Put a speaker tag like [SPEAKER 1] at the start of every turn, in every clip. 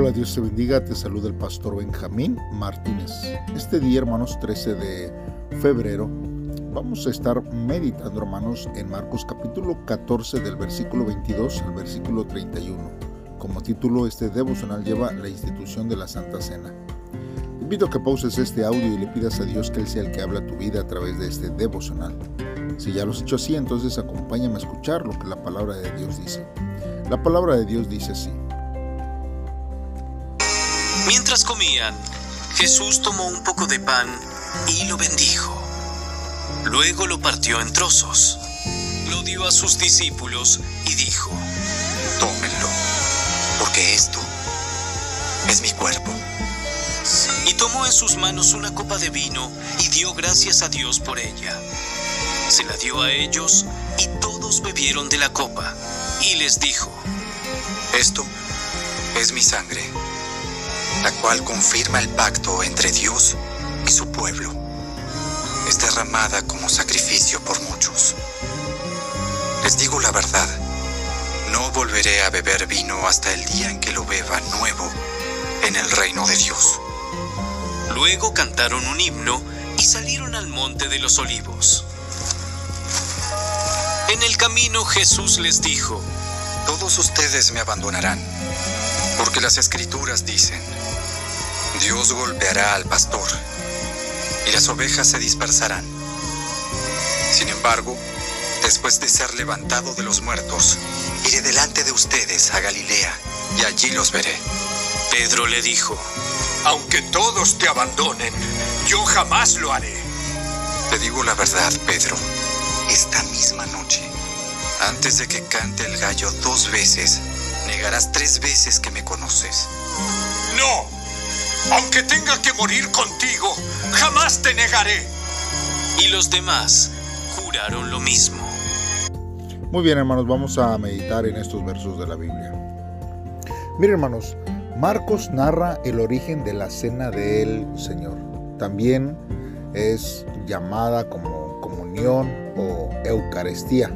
[SPEAKER 1] Hola, Dios te bendiga, te saluda el pastor Benjamín Martínez. Este día, hermanos, 13 de febrero, vamos a estar meditando, hermanos, en Marcos capítulo 14 del versículo 22 al versículo 31. Como título, este devocional lleva la institución de la Santa Cena. Te invito a que pauses este audio y le pidas a Dios que Él sea el que habla tu vida a través de este devocional. Si ya lo has hecho así, entonces acompáñame a escuchar lo que la palabra de Dios dice. La palabra de Dios dice así.
[SPEAKER 2] Mientras comían, Jesús tomó un poco de pan y lo bendijo. Luego lo partió en trozos, lo dio a sus discípulos y dijo,
[SPEAKER 3] Tómenlo, porque esto es mi cuerpo.
[SPEAKER 2] Y tomó en sus manos una copa de vino y dio gracias a Dios por ella. Se la dio a ellos y todos bebieron de la copa. Y les dijo,
[SPEAKER 3] Esto es mi sangre la cual confirma el pacto entre Dios y su pueblo. Es derramada como sacrificio por muchos. Les digo la verdad, no volveré a beber vino hasta el día en que lo beba nuevo en el reino de Dios.
[SPEAKER 2] Luego cantaron un himno y salieron al monte de los olivos. En el camino Jesús les dijo,
[SPEAKER 3] Todos ustedes me abandonarán, porque las escrituras dicen, Dios golpeará al pastor y las ovejas se dispersarán. Sin embargo, después de ser levantado de los muertos, iré delante de ustedes a Galilea y allí los veré.
[SPEAKER 2] Pedro le dijo,
[SPEAKER 4] Aunque todos te abandonen, yo jamás lo haré.
[SPEAKER 3] Te digo la verdad, Pedro, esta misma noche, antes de que cante el gallo dos veces, negarás tres veces que me conoces.
[SPEAKER 4] No, aunque tenga que morir contigo, jamás te negaré.
[SPEAKER 2] Y los demás juraron lo mismo.
[SPEAKER 1] Muy bien, hermanos, vamos a meditar en estos versos de la Biblia. Miren, hermanos, Marcos narra el origen de la cena del Señor. También es llamada como comunión o Eucaristía,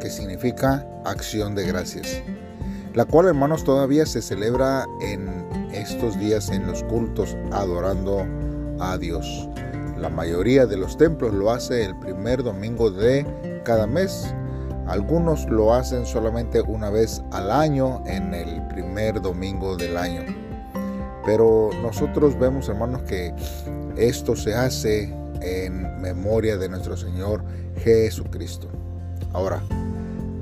[SPEAKER 1] que significa acción de gracias. La cual, hermanos, todavía se celebra en estos días en los cultos adorando a Dios. La mayoría de los templos lo hace el primer domingo de cada mes. Algunos lo hacen solamente una vez al año en el primer domingo del año. Pero nosotros vemos, hermanos, que esto se hace en memoria de nuestro Señor Jesucristo. Ahora,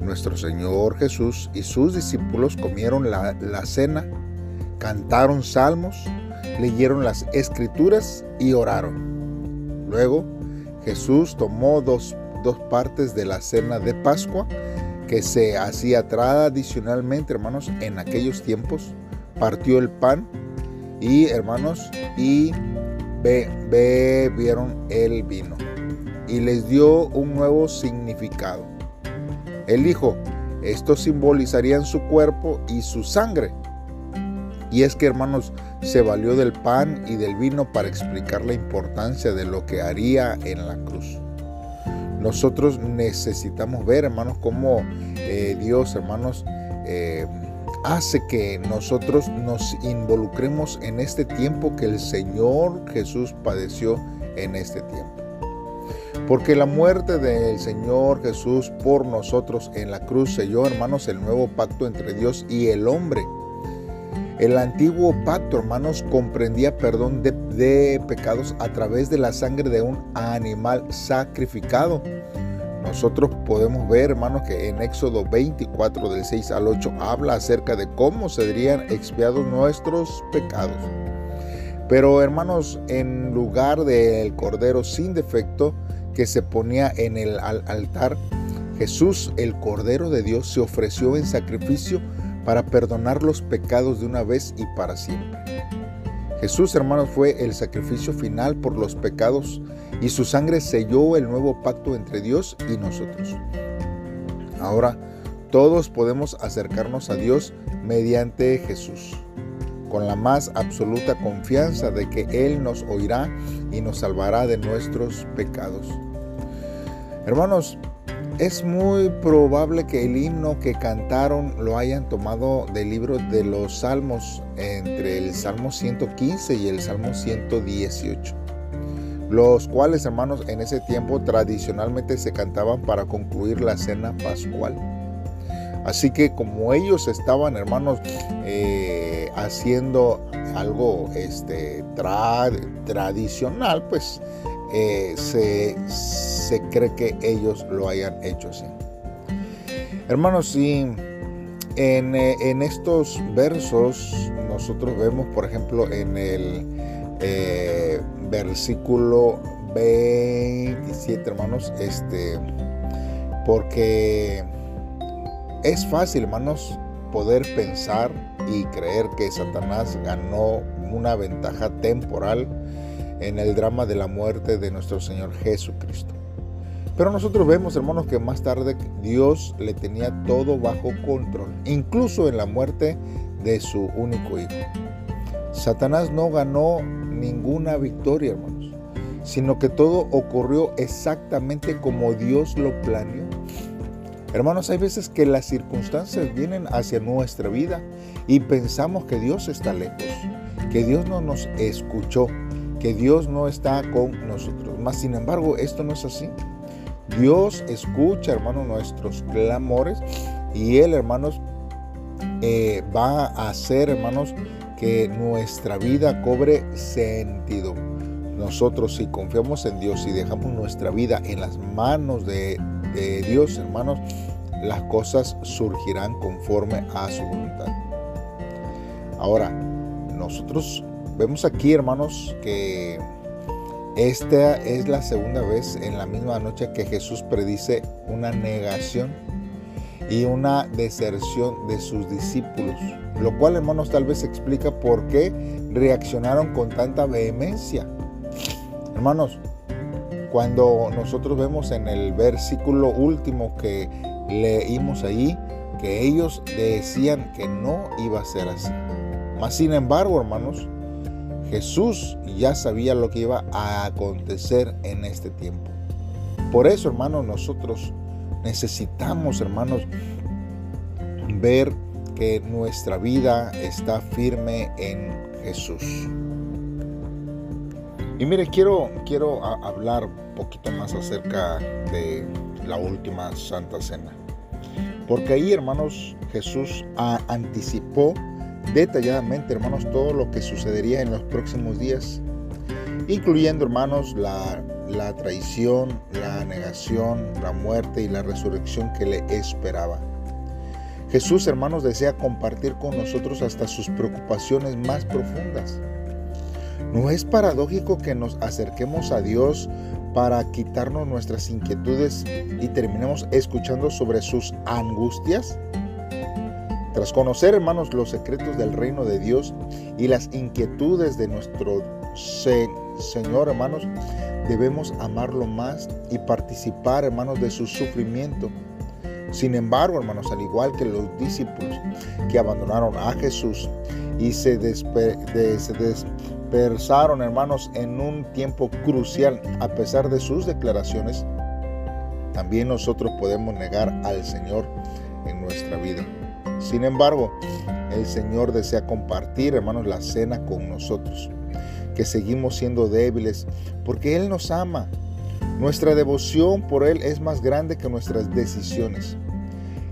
[SPEAKER 1] nuestro Señor Jesús y sus discípulos comieron la, la cena cantaron salmos, leyeron las escrituras y oraron. Luego Jesús tomó dos, dos partes de la cena de Pascua que se hacía tradicionalmente, hermanos, en aquellos tiempos. Partió el pan y, hermanos, y bebieron el vino. Y les dio un nuevo significado. Él dijo, estos simbolizarían su cuerpo y su sangre y es que, hermanos, se valió del pan y del vino para explicar la importancia de lo que haría en la cruz. Nosotros necesitamos ver, hermanos, cómo eh, Dios, hermanos, eh, hace que nosotros nos involucremos en este tiempo que el Señor Jesús padeció en este tiempo. Porque la muerte del Señor Jesús por nosotros en la cruz selló, hermanos, el nuevo pacto entre Dios y el hombre el antiguo pacto, hermanos, comprendía perdón de, pecados a través de la sangre de un animal sacrificado. Nosotros podemos ver, hermanos, que en Éxodo 24 del 6 al 8 habla acerca de cómo serían expiados nuestros pecados. Pero, hermanos, en lugar del cordero sin defecto que se ponía en el altar, Jesús, el cordero de Dios, se ofreció en sacrificio para perdonar los pecados de una vez y para siempre. Jesús, hermanos, fue el sacrificio final por los pecados y su sangre selló el nuevo pacto entre Dios y nosotros. Ahora, todos podemos acercarnos a Dios mediante Jesús, con la más absoluta confianza de que Él nos oirá y nos salvará de nuestros pecados. Hermanos, Es muy probable que el himno que cantaron lo hayan tomado del libro de los Salmos, entre el Salmo 115 y el Salmo 118, los cuales, hermanos, en ese tiempo tradicionalmente se cantaban para concluir la cena pascual. Así que como ellos estaban, hermanos, eh, haciendo algo este, tradicional, pues eh, se, cree que ellos lo hayan hecho así. Hermanos, sí, en, eh, en, estos versos nosotros vemos, por ejemplo, en el eh, versículo 27, hermanos, este, porque es fácil, hermanos, poder pensar y creer que Satanás ganó una ventaja temporal en el drama de la muerte de nuestro Señor Jesucristo. Pero nosotros vemos, hermanos, que más tarde Dios le tenía todo bajo control, incluso en la muerte de su único hijo. Satanás no ganó ninguna victoria, hermanos, sino que todo ocurrió exactamente como Dios lo planeó. Hermanos, hay veces que las circunstancias vienen hacia nuestra vida y pensamos que Dios está lejos, que Dios no nos escuchó, que Dios no está con nosotros. Mas, sin embargo, esto no es así. Dios escucha, hermanos, nuestros clamores y Él, hermanos, eh, va a hacer, hermanos, que nuestra vida cobre sentido. Nosotros si confiamos en Dios y dejamos nuestra vida en las manos de, de Dios, hermanos, las cosas surgirán conforme a su voluntad. Ahora, nosotros Vemos aquí, hermanos, que esta es la segunda vez en la misma noche que Jesús predice una negación y una deserción de sus discípulos, lo cual, hermanos, tal vez explica por qué reaccionaron con tanta vehemencia. Hermanos, cuando nosotros vemos en el versículo último que leímos ahí, que ellos decían que no iba a ser así. Mas, sin embargo, hermanos, Jesús ya sabía lo que iba a acontecer en este tiempo. Por eso, hermanos, nosotros necesitamos, hermanos, ver que nuestra vida está firme en Jesús. Y mire, quiero, quiero hablar un poquito más acerca de la última Santa Cena. Porque ahí, hermanos, Jesús anticipó detalladamente, hermanos, todo lo que sucedería en los próximos días, incluyendo, hermanos, la, la traición, la negación, la muerte y la resurrección que le esperaba. Jesús, hermanos, desea compartir con nosotros hasta sus preocupaciones más profundas. ¿No es paradójico que nos acerquemos a Dios para quitarnos nuestras inquietudes y terminemos escuchando sobre sus angustias? Tras conocer, hermanos, los secretos del reino de Dios y las inquietudes de nuestro Señor, hermanos, debemos amarlo más y participar, hermanos, de su sufrimiento. Sin embargo, hermanos, al igual que los discípulos que abandonaron a Jesús y se, se dispersaron, hermanos, en un tiempo crucial, a pesar de sus declaraciones, también nosotros podemos negar al Señor en nuestra vida. Sin embargo, el Señor desea compartir, hermanos, la cena con nosotros, que seguimos siendo débiles, porque Él nos ama. Nuestra devoción por Él es más grande que nuestras decisiones.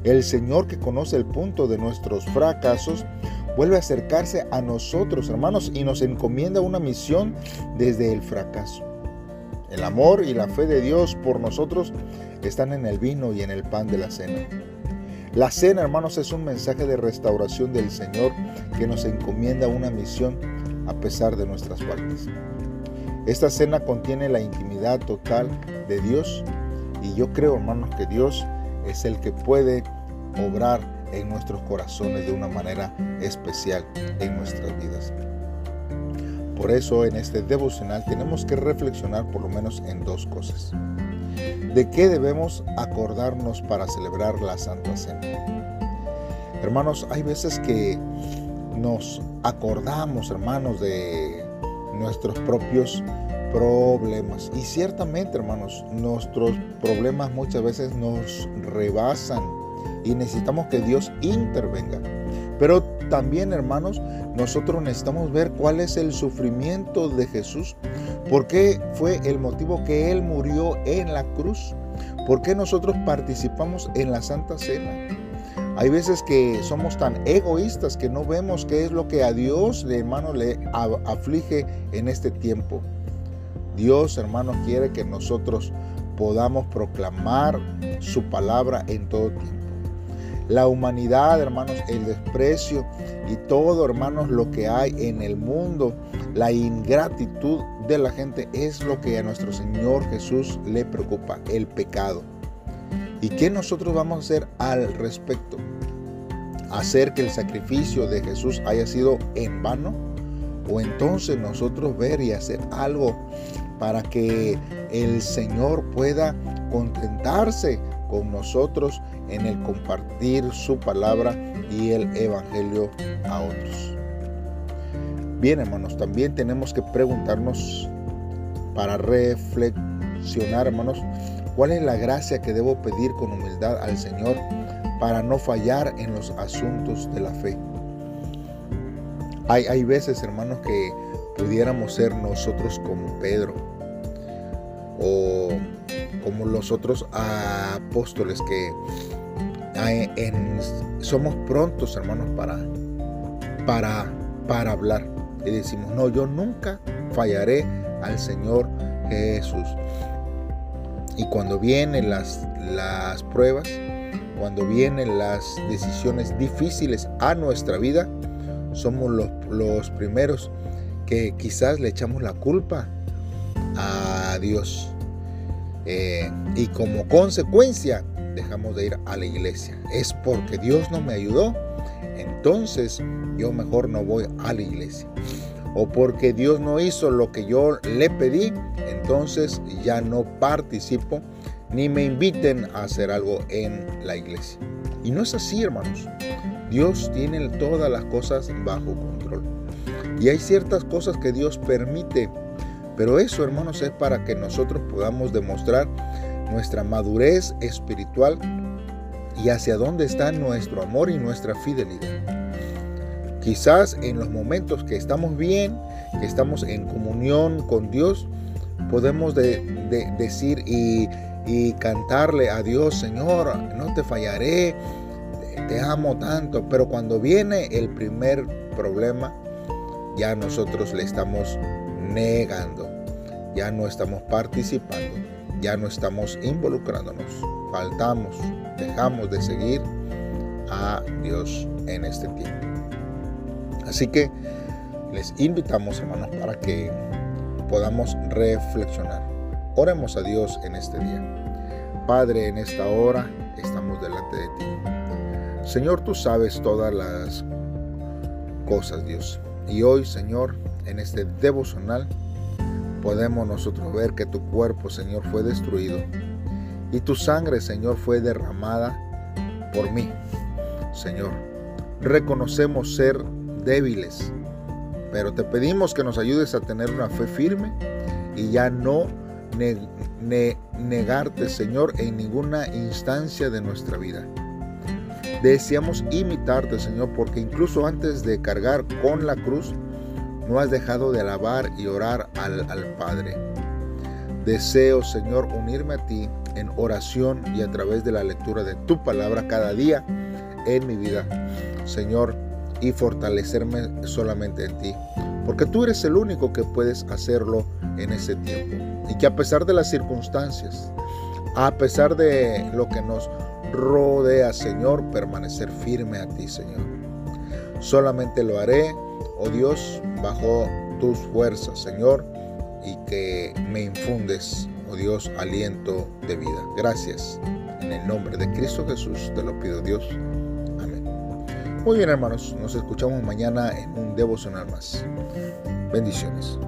[SPEAKER 1] El Señor que conoce el punto de nuestros fracasos, vuelve a acercarse a nosotros, hermanos, y nos encomienda una misión desde el fracaso. El amor y la fe de Dios por nosotros están en el vino y en el pan de la cena. La cena, hermanos, es un mensaje de restauración del Señor que nos encomienda una misión a pesar de nuestras faltas. Esta cena contiene la intimidad total de Dios y yo creo, hermanos, que Dios es el que puede obrar en nuestros corazones de una manera especial en nuestras vidas. Por eso en este devocional tenemos que reflexionar por lo menos en dos cosas. ¿De qué debemos acordarnos para celebrar la Santa Cena? Hermanos, hay veces que nos acordamos, hermanos, de nuestros propios problemas. Y ciertamente, hermanos, nuestros problemas muchas veces nos rebasan y necesitamos que Dios intervenga. Pero también, hermanos, nosotros necesitamos ver cuál es el sufrimiento de Jesús, por qué fue el motivo que Él murió en la cruz, por qué nosotros participamos en la Santa Cena. Hay veces que somos tan egoístas que no vemos qué es lo que a Dios, hermano, le aflige en este tiempo. Dios, hermano, quiere que nosotros podamos proclamar su palabra en todo tiempo. La humanidad, hermanos, el desprecio y todo, hermanos, lo que hay en el mundo, la ingratitud de la gente es lo que a nuestro Señor Jesús le preocupa, el pecado. ¿Y qué nosotros vamos a hacer al respecto? ¿Hacer que el sacrificio de Jesús haya sido en vano? ¿O entonces nosotros ver y hacer algo para que el Señor pueda contentarse con nosotros en el compartir su palabra y el evangelio a otros. Bien, hermanos, también tenemos que preguntarnos para reflexionar, hermanos, cuál es la gracia que debo pedir con humildad al Señor para no fallar en los asuntos de la fe. Hay, hay veces, hermanos, que pudiéramos ser nosotros como Pedro o como los otros apóstoles que somos prontos, hermanos, para, para, para hablar. Y decimos, no, yo nunca fallaré al Señor Jesús. Y cuando vienen las, las pruebas, cuando vienen las decisiones difíciles a nuestra vida, somos los, los primeros que quizás le echamos la culpa a Dios. Eh, y como consecuencia dejamos de ir a la iglesia. Es porque Dios no me ayudó, entonces yo mejor no voy a la iglesia. O porque Dios no hizo lo que yo le pedí, entonces ya no participo ni me inviten a hacer algo en la iglesia. Y no es así, hermanos. Dios tiene todas las cosas bajo control. Y hay ciertas cosas que Dios permite pero eso, hermanos, es para que nosotros podamos demostrar nuestra madurez espiritual y hacia dónde está nuestro amor y nuestra fidelidad. Quizás en los momentos que estamos bien, que estamos en comunión con Dios, podemos decir y, y cantarle a Dios, Señor, no te fallaré, te amo tanto, pero cuando viene el primer problema, ya nosotros le estamos negando ya no estamos participando, ya no estamos involucrándonos, faltamos, dejamos de seguir a Dios en este tiempo. Así que les invitamos, hermanos, para que podamos reflexionar. Oremos a Dios en este día. Padre, en esta hora estamos delante de ti. Señor, tú sabes todas las cosas, Dios. Y hoy, Señor, en este devocional, podemos nosotros ver que tu cuerpo, Señor, fue destruido y tu sangre, Señor, fue derramada por mí. Señor, reconocemos ser débiles, pero te pedimos que nos ayudes a tener una fe firme y ya no negarte, Señor, en ninguna instancia de nuestra vida. Deseamos imitarte, Señor, porque incluso antes de cargar con la cruz, no has dejado de alabar y orar al, Padre. Deseo, Señor, unirme a ti en oración y a través de la lectura de tu palabra cada día en mi vida, Señor, y fortalecerme solamente en ti, porque tú eres el único que puedes hacerlo en ese tiempo. Y que a pesar de las circunstancias, a pesar de lo que nos rodea, Señor, permanecer firme a ti, Señor. Solamente lo haré oh Dios, bajo tus fuerzas, Señor, y que me infundes, oh Dios, aliento de vida. Gracias. En el nombre de Cristo Jesús te lo pido, Dios. Amén. Muy bien, hermanos, nos escuchamos mañana en un devocional más. Bendiciones.